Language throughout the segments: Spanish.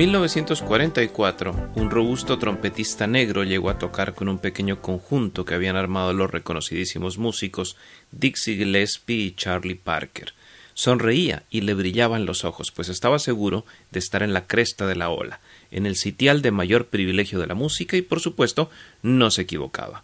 1944, un robusto trompetista negro llegó a tocar con un pequeño conjunto que habían armado los reconocidísimos músicos Dixie Gillespie y Charlie Parker. Sonreía y le brillaban los ojos, pues estaba seguro de estar en la cresta de la ola, en el sitial de mayor privilegio de la música y, por supuesto, no se equivocaba.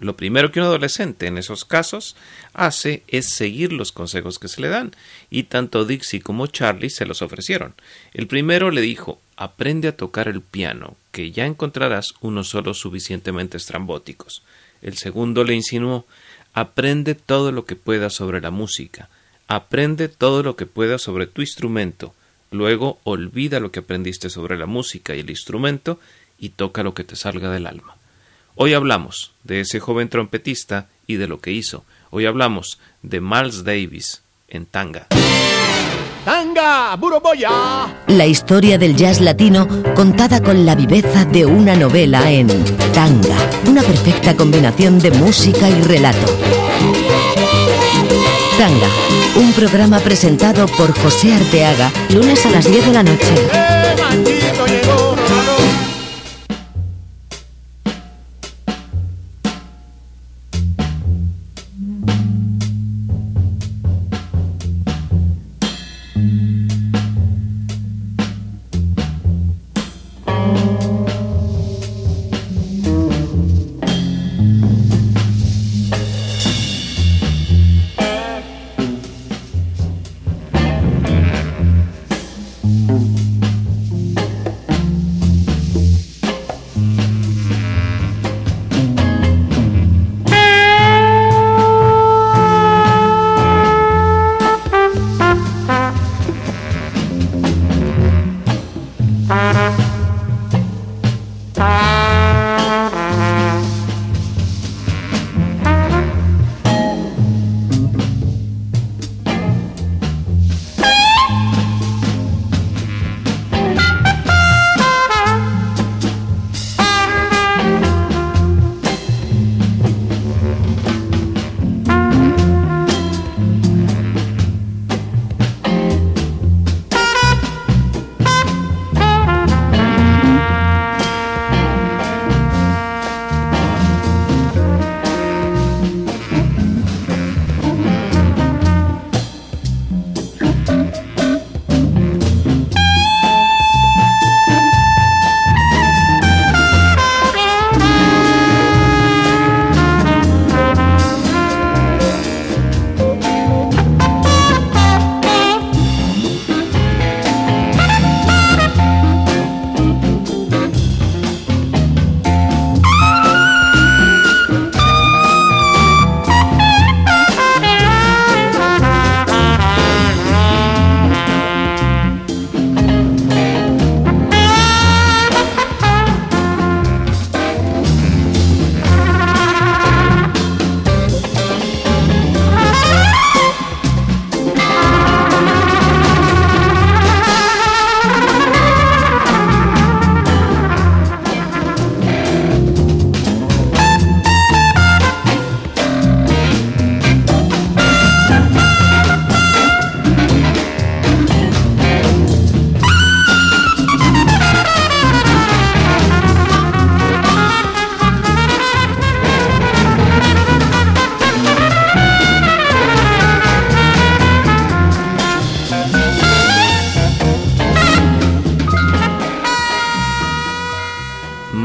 Lo primero que un adolescente en esos casos hace es seguir los consejos que se le dan, y tanto Dixie como Charlie se los ofrecieron. El primero le dijo aprende a tocar el piano, que ya encontrarás unos solos suficientemente estrambóticos. El segundo le insinuó aprende todo lo que puedas sobre la música, aprende todo lo que puedas sobre tu instrumento, luego olvida lo que aprendiste sobre la música y el instrumento y toca lo que te salga del alma. Hoy hablamos de ese joven trompetista y de lo que hizo. Hoy hablamos de Miles Davis en Tanga. Tanga, Buroboya. La historia del jazz latino contada con la viveza de una novela en Tanga, una perfecta combinación de música y relato. Tanga, un programa presentado por José Arteaga, lunes a las 10 de la noche.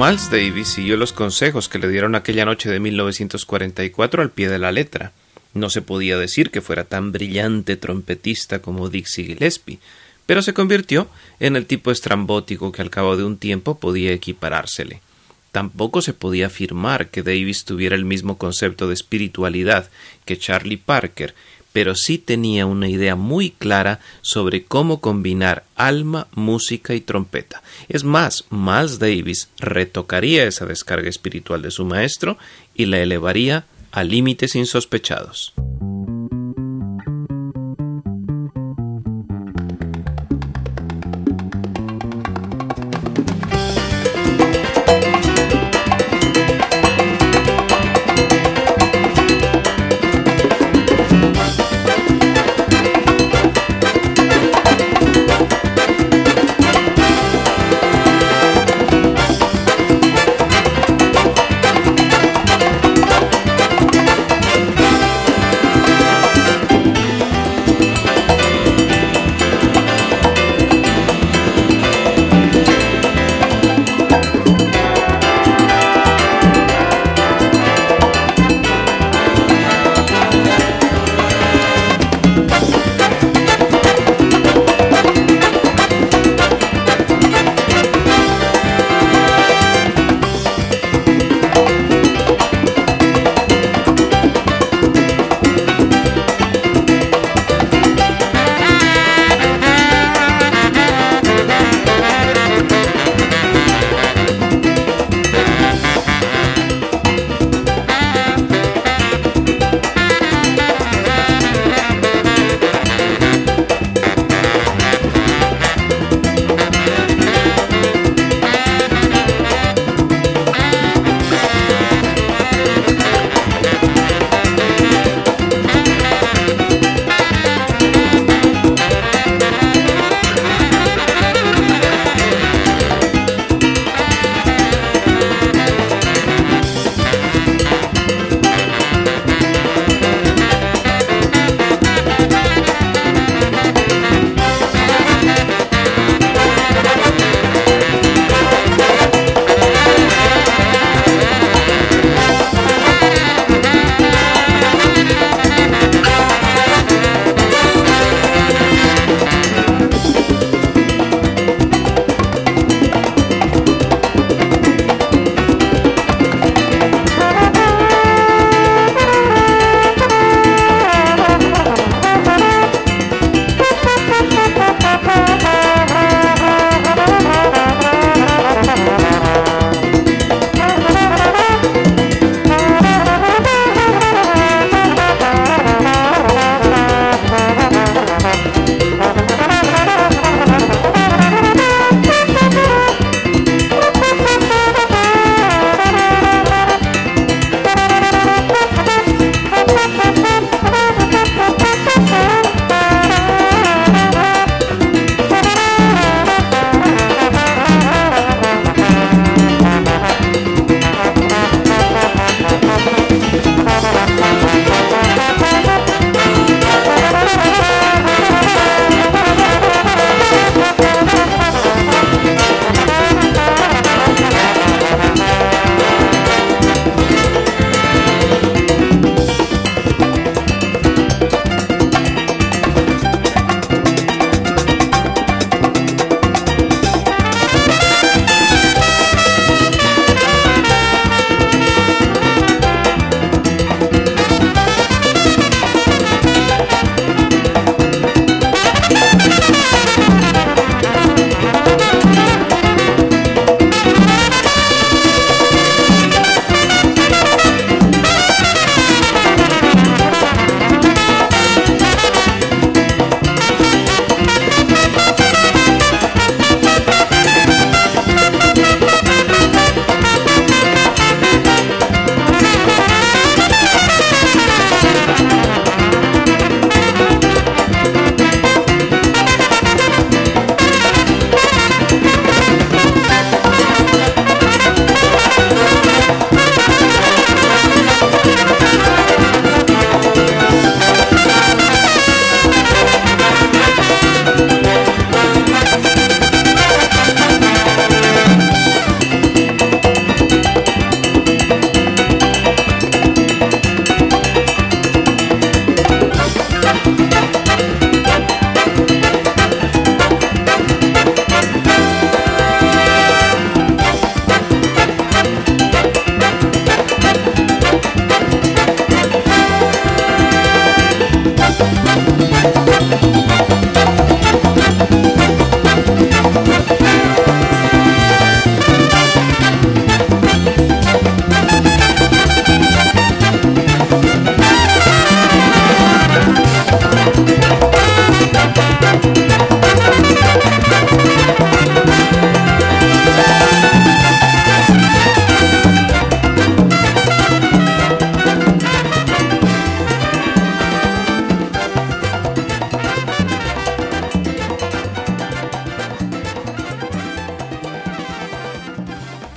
Miles Davis siguió los consejos que le dieron aquella noche de 1944 al pie de la letra. No se podía decir que fuera tan brillante trompetista como Dixie Gillespie, pero se convirtió en el tipo estrambótico que al cabo de un tiempo podía equiparársele. Tampoco se podía afirmar que Davis tuviera el mismo concepto de espiritualidad que Charlie Parker, pero sí tenía una idea muy clara sobre cómo combinar alma, música y trompeta. Es más, Miles Davis retocaría esa descarga espiritual de su maestro y la elevaría a límites insospechados.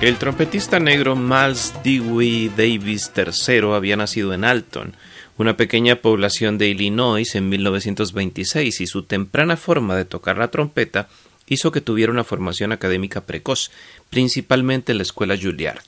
El trompetista negro Miles Dewey Davis III había nacido en Alton, una pequeña población de Illinois en 1926 y su temprana forma de tocar la trompeta hizo que tuviera una formación académica precoz, principalmente en la escuela Juilliard.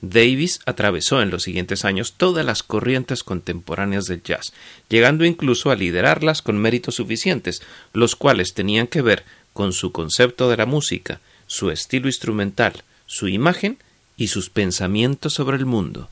Davis atravesó en los siguientes años todas las corrientes contemporáneas del jazz, llegando incluso a liderarlas con méritos suficientes, los cuales tenían que ver con su concepto de la música, su estilo instrumental, su imagen y sus pensamientos sobre el mundo.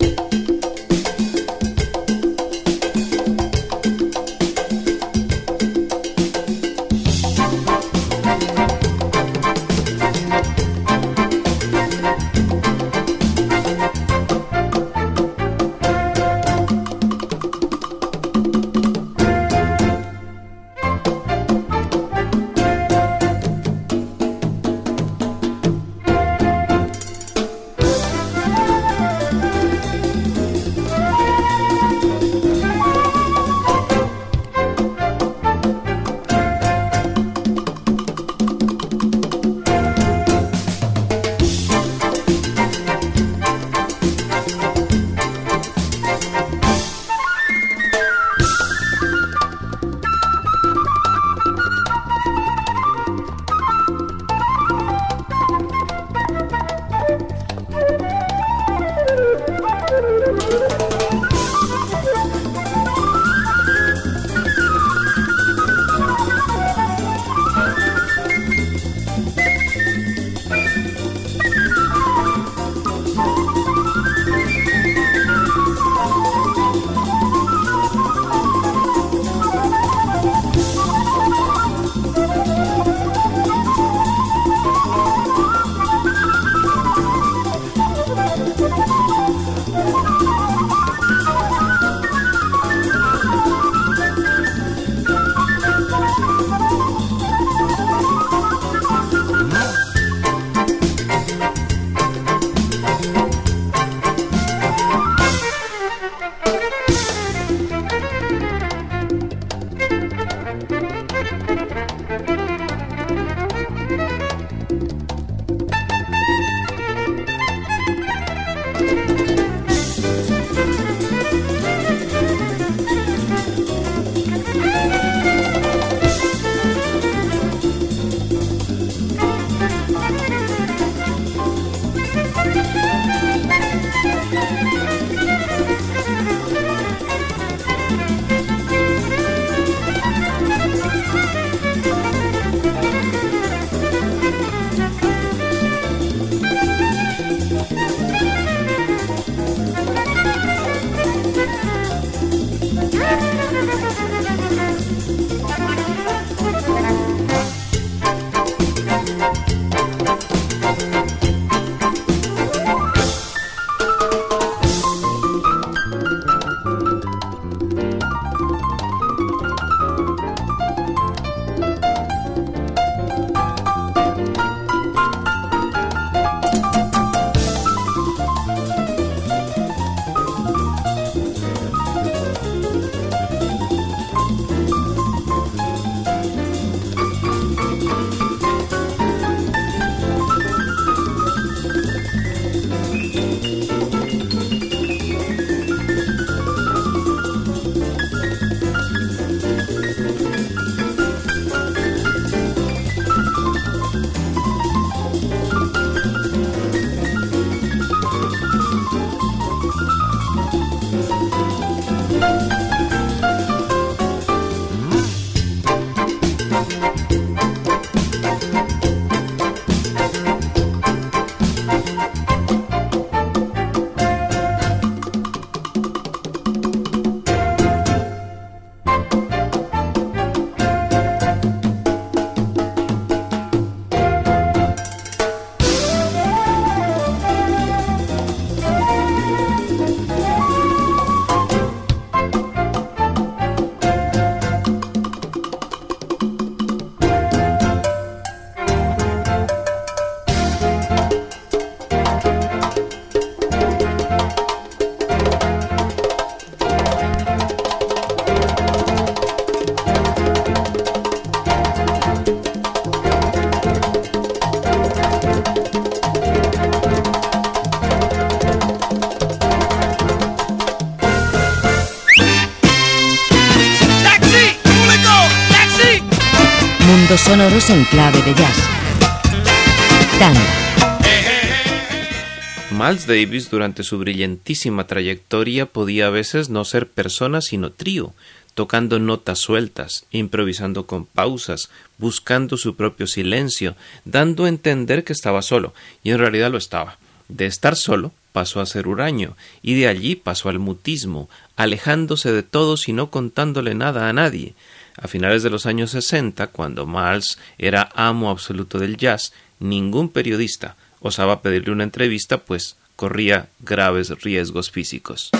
Sonoros en clave de jazz. Miles Davis durante su brillantísima trayectoria podía a veces no ser persona sino trío, tocando notas sueltas, improvisando con pausas, buscando su propio silencio, dando a entender que estaba solo, y en realidad lo estaba. De estar solo pasó a ser huraño, y de allí pasó al mutismo, alejándose de todos y no contándole nada a nadie. A finales de los años sesenta, cuando Miles era amo absoluto del jazz, ningún periodista osaba pedirle una entrevista, pues corría graves riesgos físicos.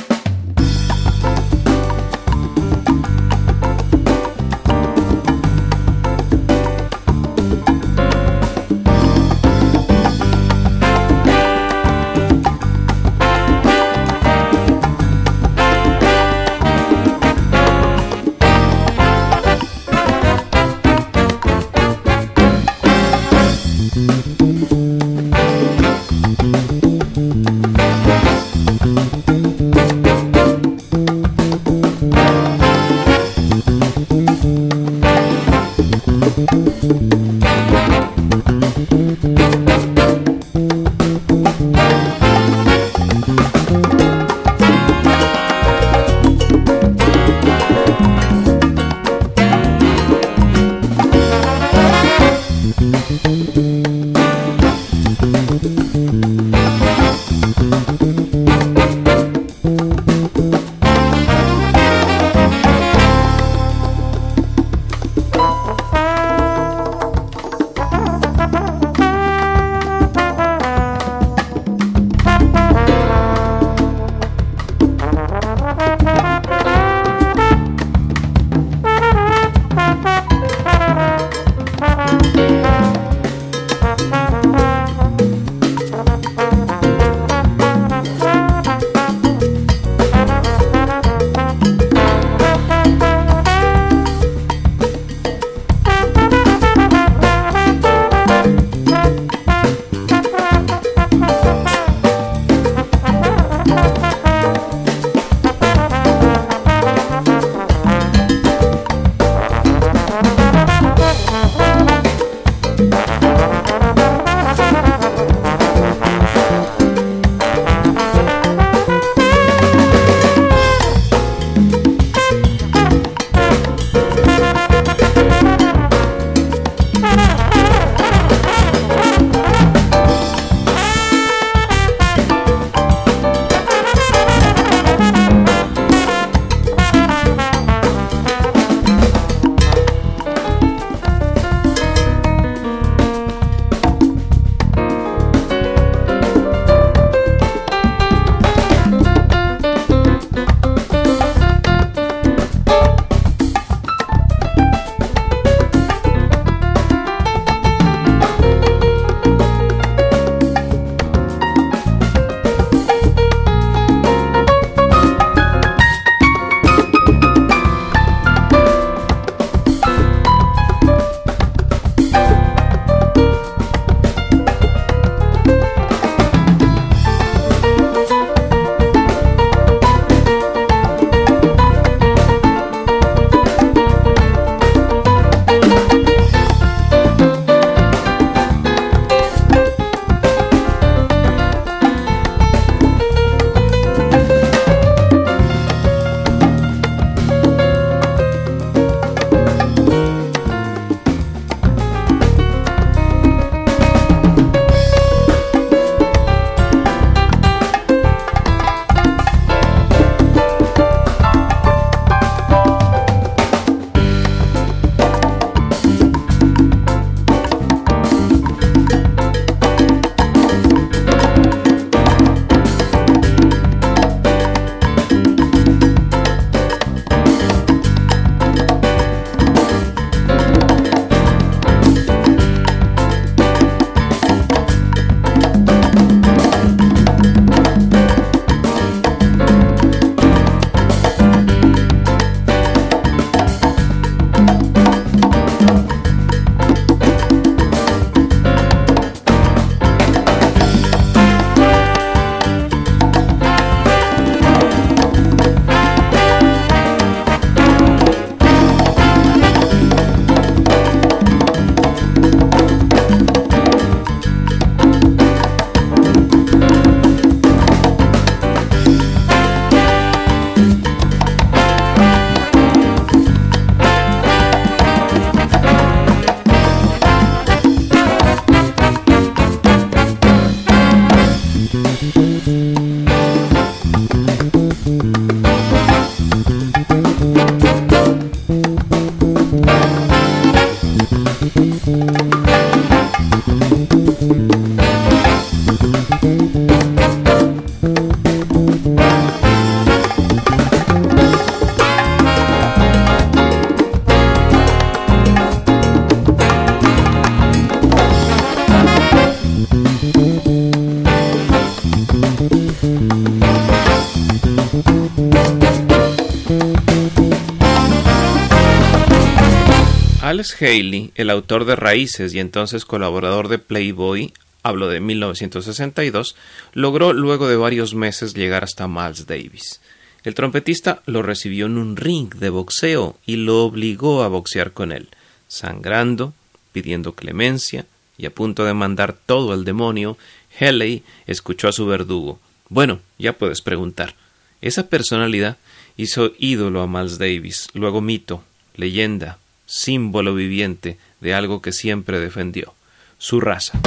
Haley, el autor de Raíces y entonces colaborador de Playboy, hablo de 1962, logró luego de varios meses llegar hasta Miles Davis. El trompetista lo recibió en un ring de boxeo y lo obligó a boxear con él, sangrando, pidiendo clemencia y a punto de mandar todo al demonio, Haley escuchó a su verdugo. Bueno, ya puedes preguntar. Esa personalidad hizo ídolo a Miles Davis, luego mito, leyenda, símbolo viviente de algo que siempre defendió, su raza.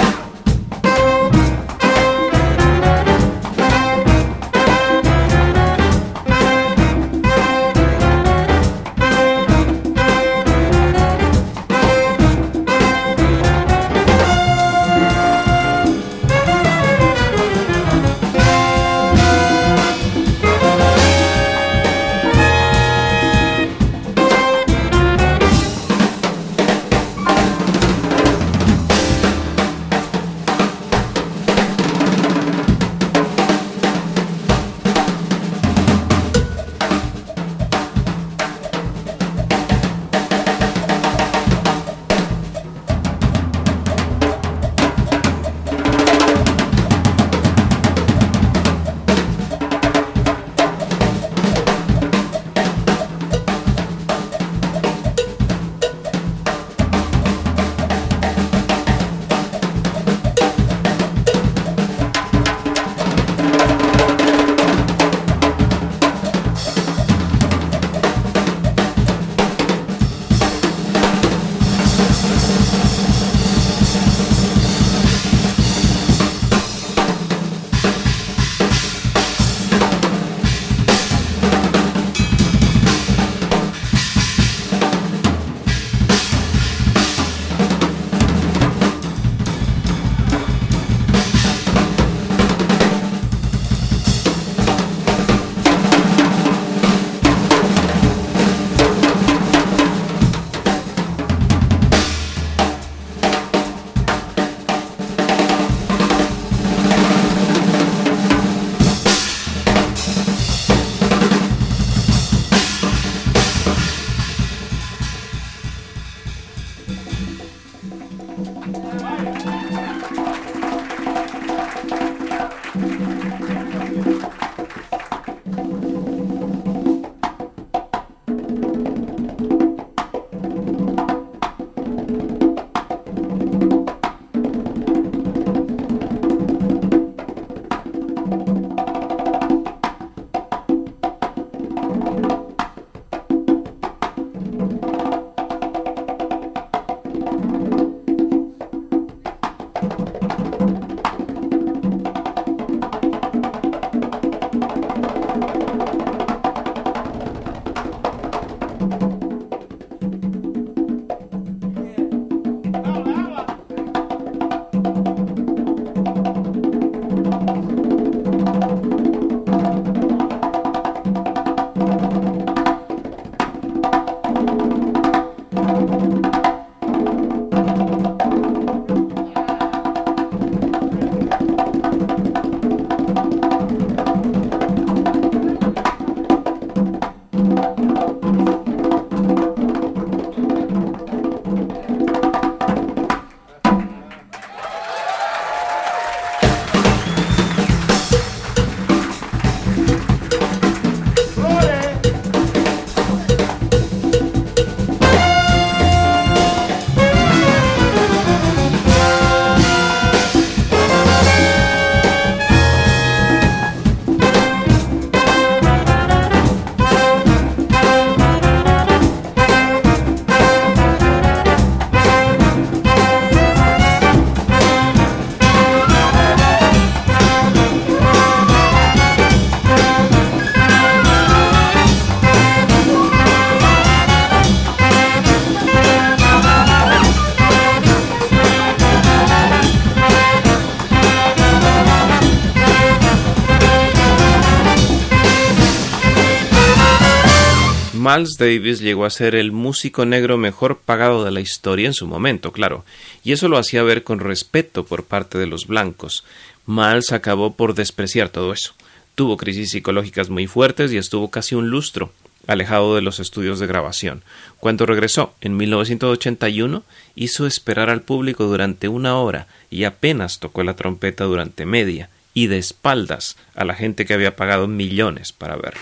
Miles Davis llegó a ser el músico negro mejor pagado de la historia en su momento, claro, y eso lo hacía ver con respeto por parte de los blancos. Miles acabó por despreciar todo eso. Tuvo crisis psicológicas muy fuertes y estuvo casi un lustro, alejado de los estudios de grabación. Cuando regresó en 1981, hizo esperar al público durante una hora y apenas tocó la trompeta durante media, y de espaldas a la gente que había pagado millones para verlo.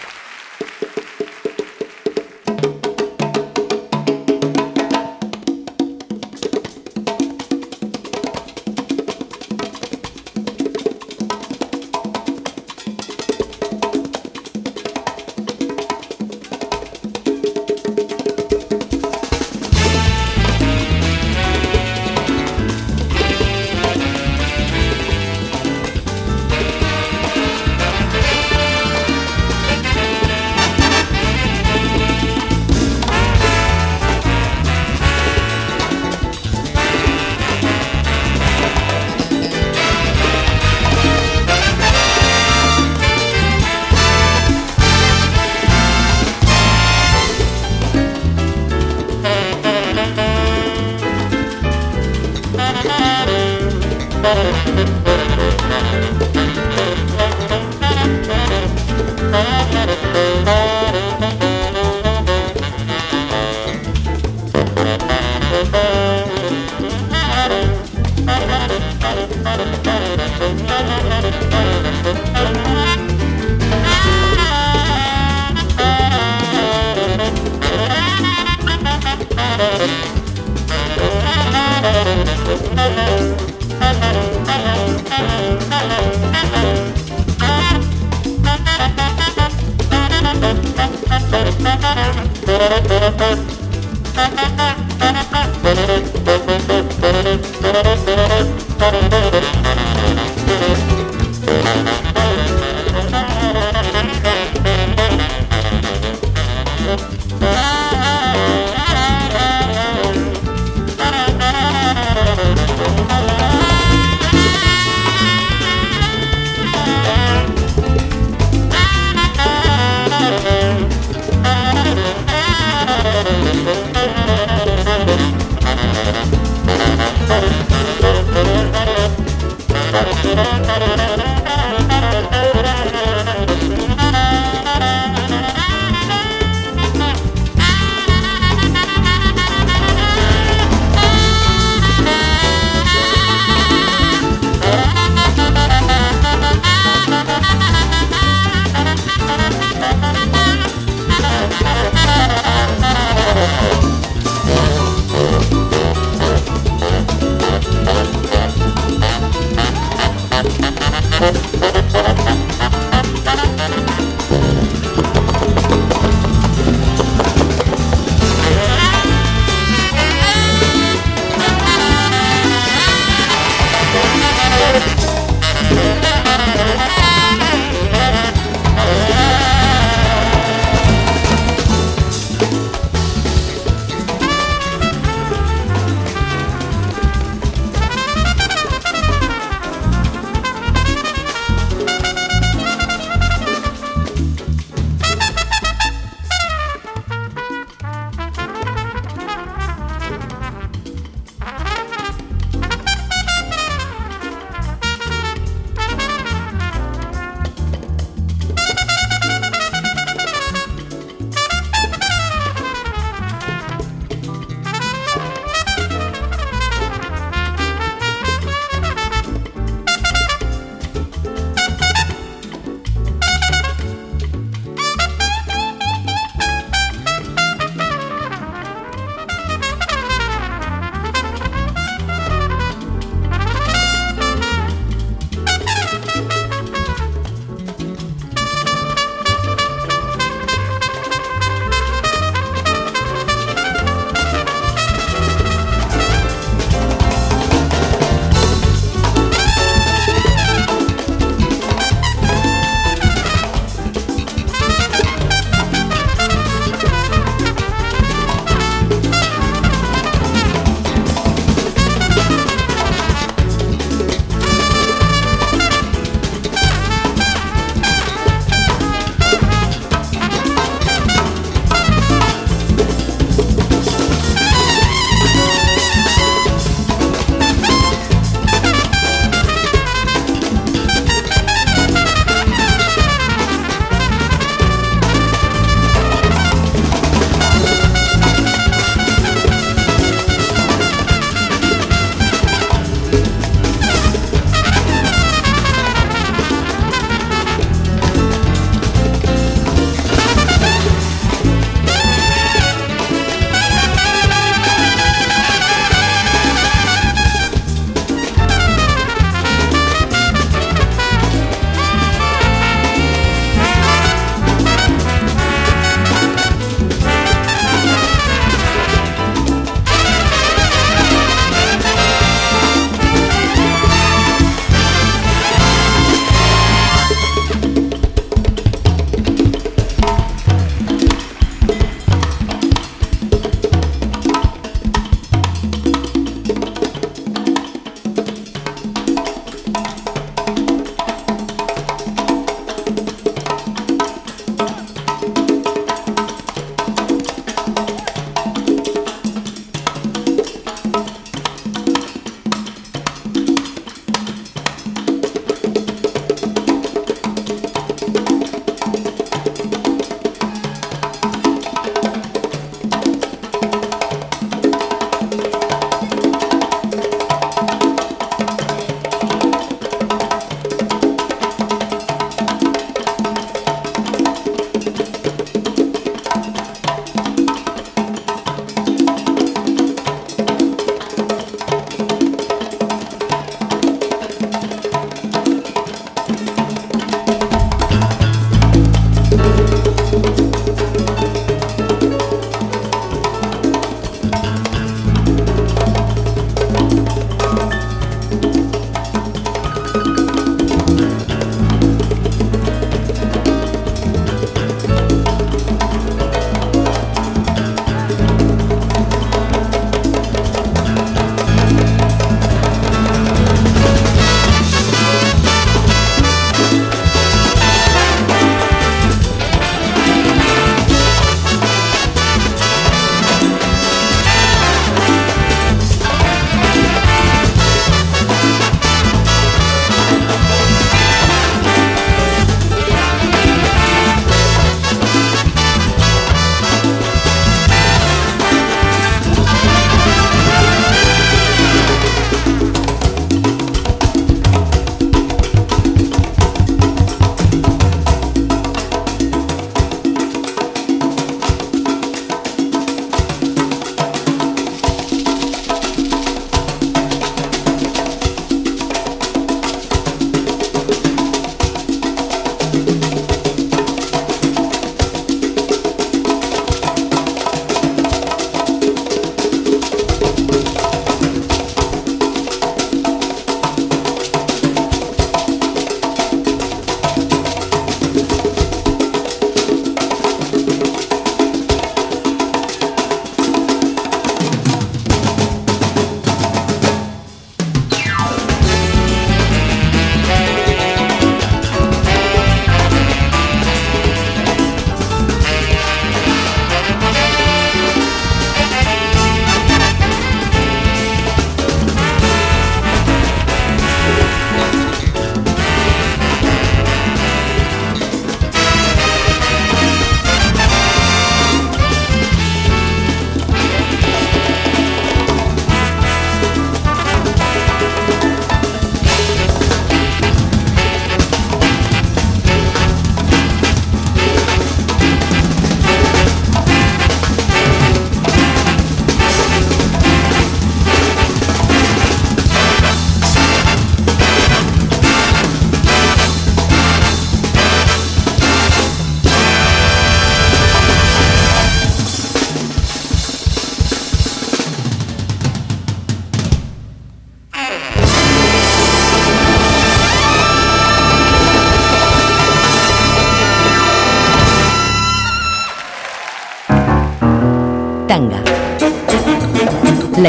Música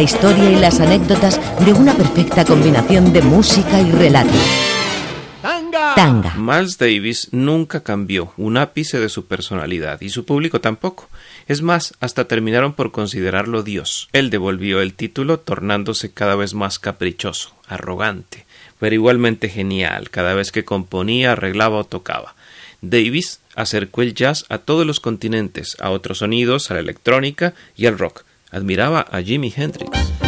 La historia y las anécdotas de una perfecta combinación de música y relato. Tanga. Tanga. Miles Davis nunca cambió un ápice de su personalidad y su público tampoco. Es más, hasta terminaron por considerarlo Dios. Él devolvió el título tornándose cada vez más caprichoso, arrogante, pero igualmente genial cada vez que componía, arreglaba o tocaba. Davis acercó el jazz a todos los continentes, a otros sonidos, a la electrónica y al rock. Admiraba a Jimi Hendrix.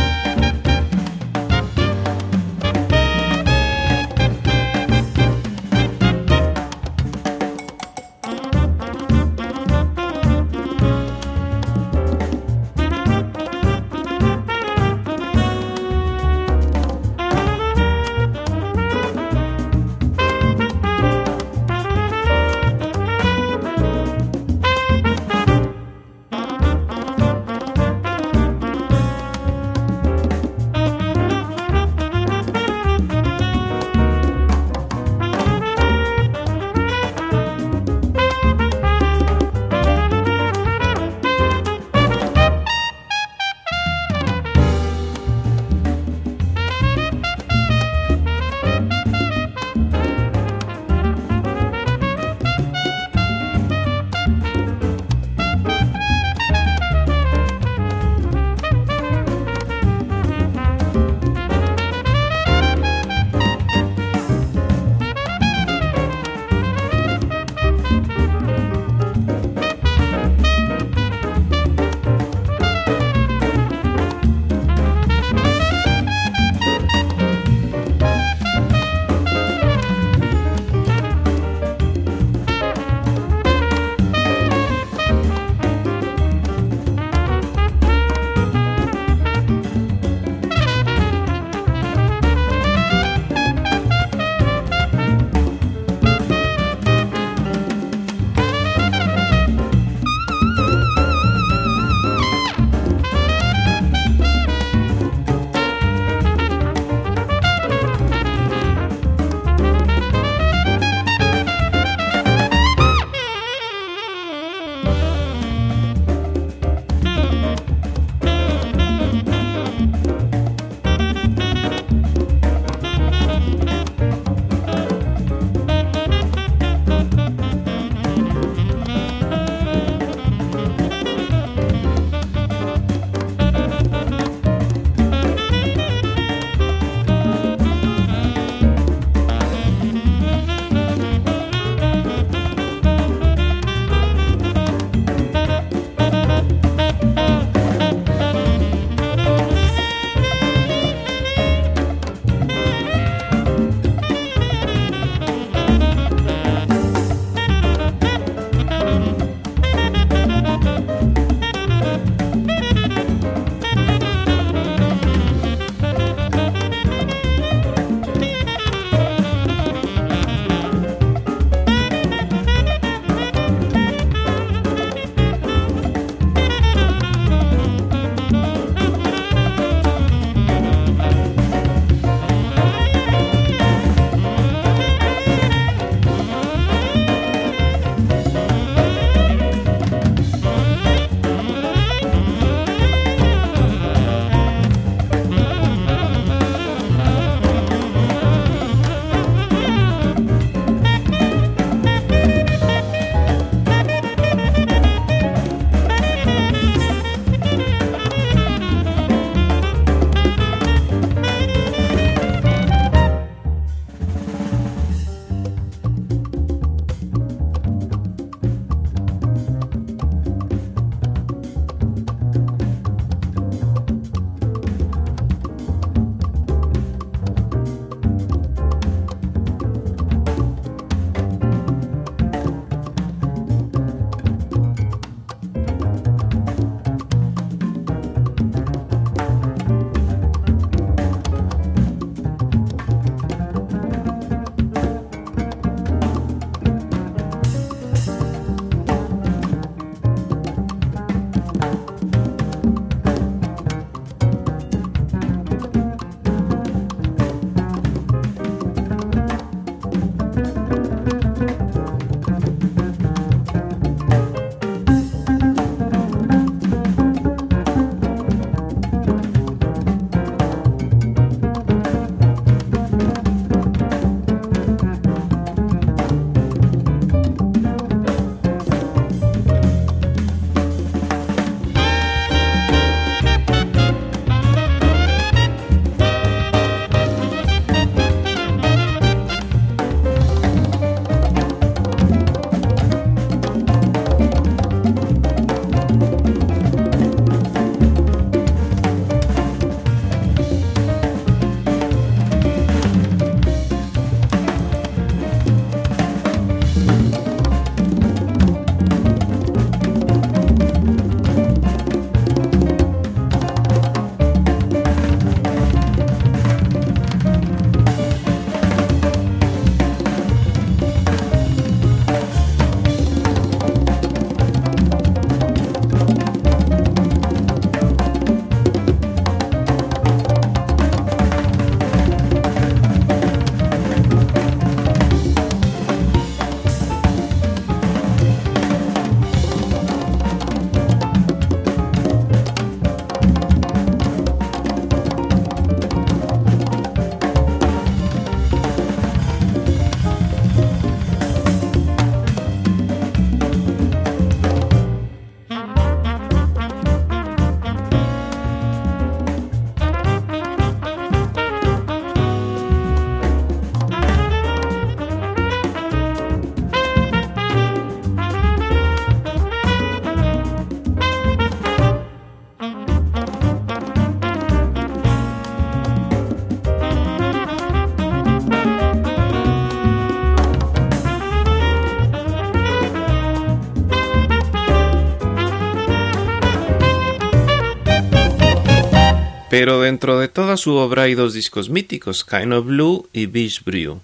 Pero dentro de toda su obra hay dos discos míticos, Kind of Blue y Beach Brew.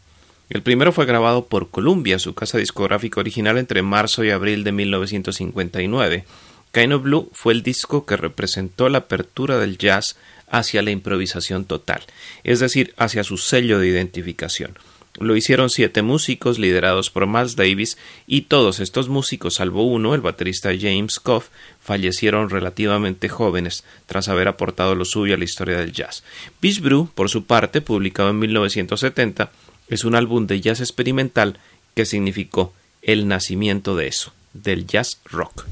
El primero fue grabado por Columbia, su casa discográfica original, entre marzo y abril de 1959. Kind of Blue fue el disco que representó la apertura del jazz hacia la improvisación total, es decir, hacia su sello de identificación. Lo hicieron siete músicos liderados por Miles Davis y todos estos músicos, salvo uno, el baterista James Koff, fallecieron relativamente jóvenes tras haber aportado lo suyo a la historia del jazz. Beach Brew, por su parte, publicado en 1970, es un álbum de jazz experimental que significó el nacimiento de eso, del jazz rock.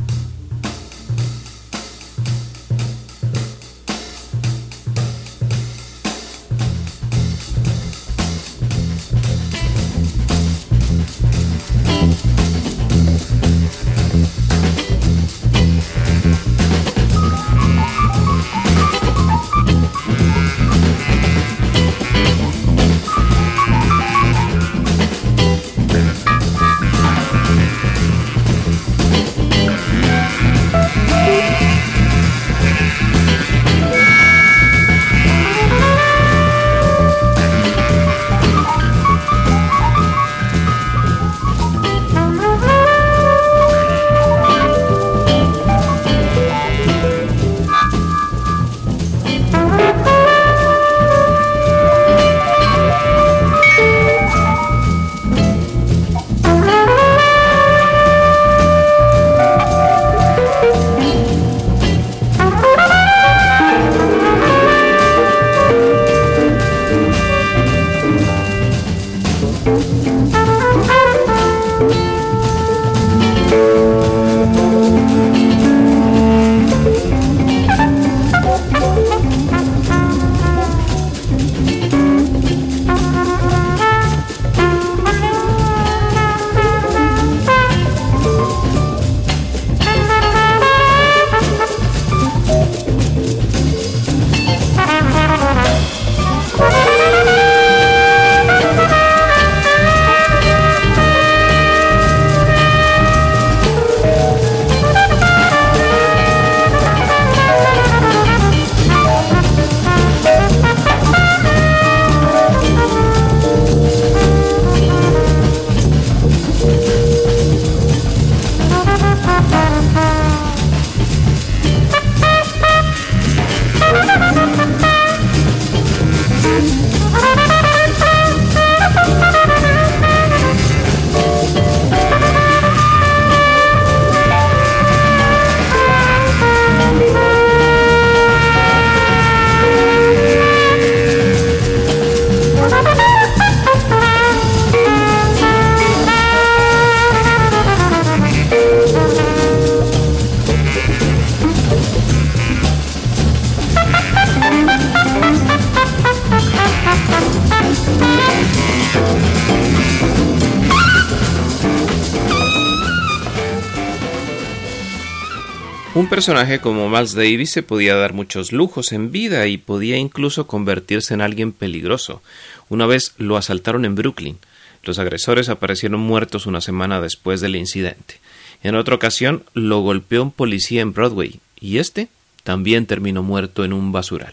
Personaje como Miles Davis se podía dar muchos lujos en vida y podía incluso convertirse en alguien peligroso. Una vez lo asaltaron en Brooklyn. Los agresores aparecieron muertos una semana después del incidente. En otra ocasión lo golpeó un policía en Broadway y este también terminó muerto en un basural.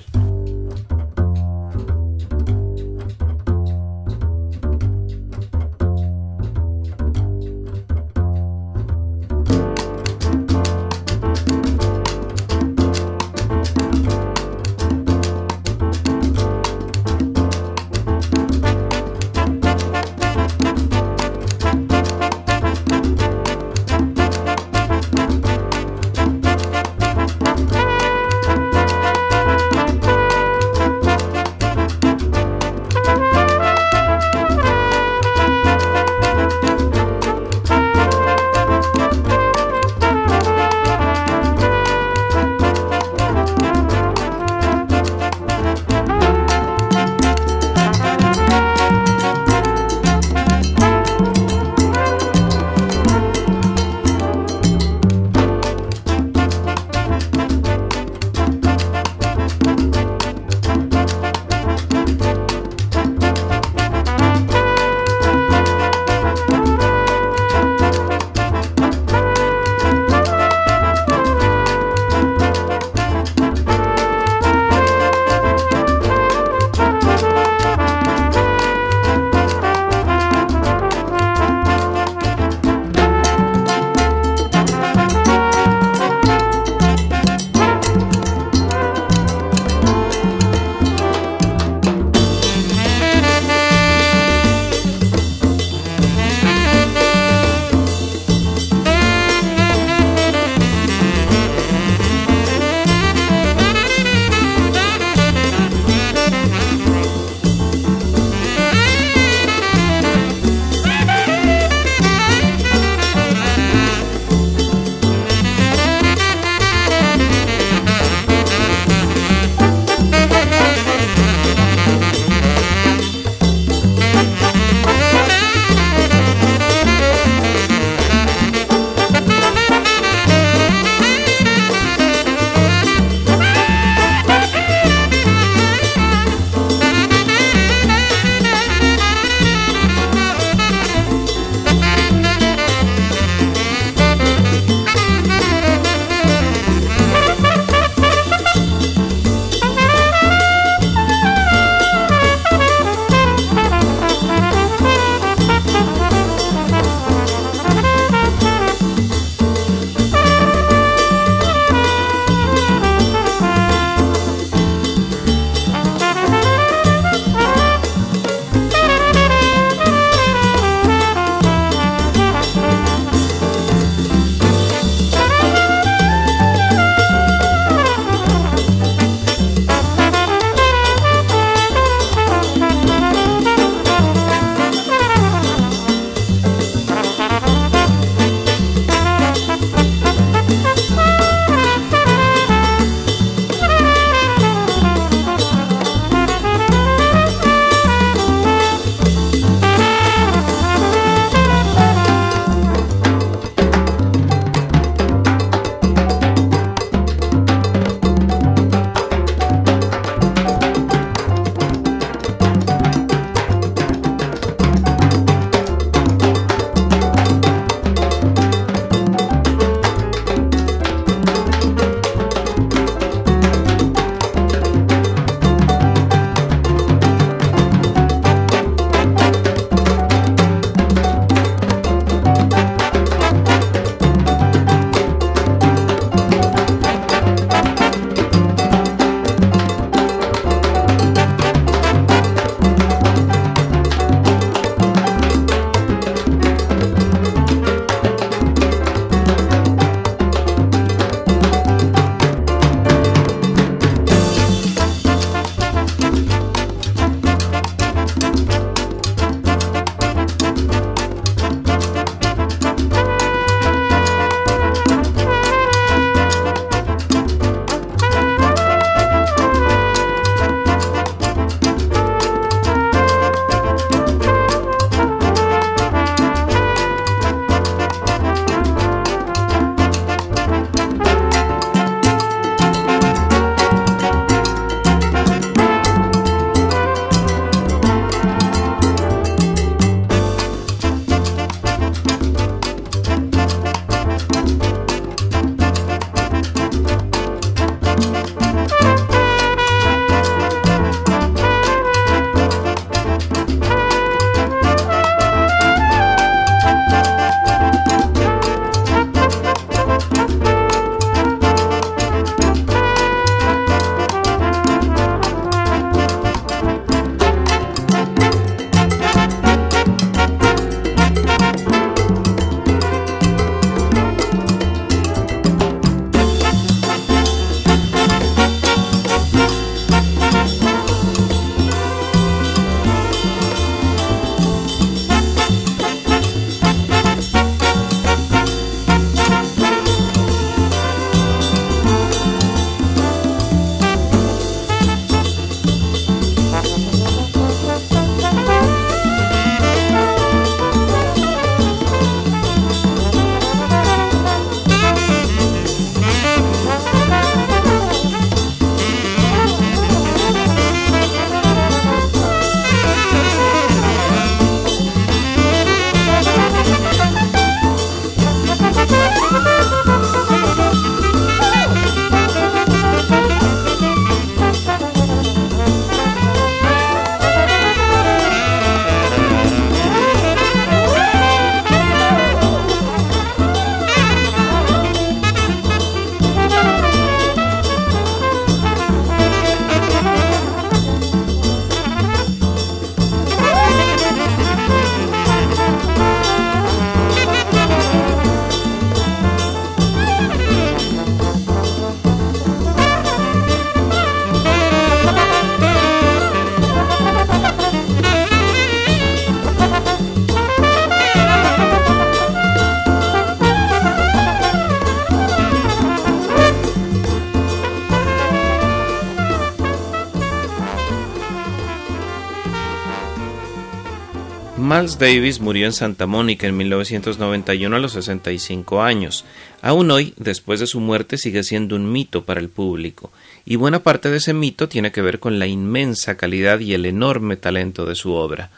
Miles Davis murió en Santa Mónica en 1991 a los 65 años. Aún hoy, después de su muerte, sigue siendo un mito para el público, y buena parte de ese mito tiene que ver con la inmensa calidad y el enorme talento de su obra.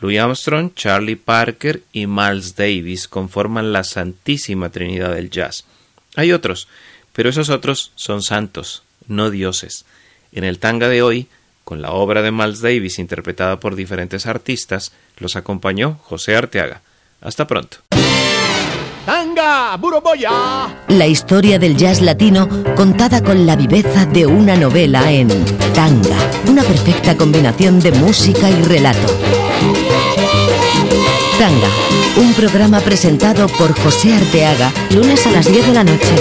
Louis Armstrong, Charlie Parker y Miles Davis conforman la santísima trinidad del jazz. Hay otros, pero esos otros son santos, no dioses. En el tanga de hoy, con la obra de Miles Davis interpretada por diferentes artistas, los acompañó José Arteaga. Hasta pronto. Tanga, La historia del jazz latino contada con la viveza de una novela en Tanga, una perfecta combinación de música y relato. Tanga, un programa presentado por José Arteaga, lunes a las 10 de la noche.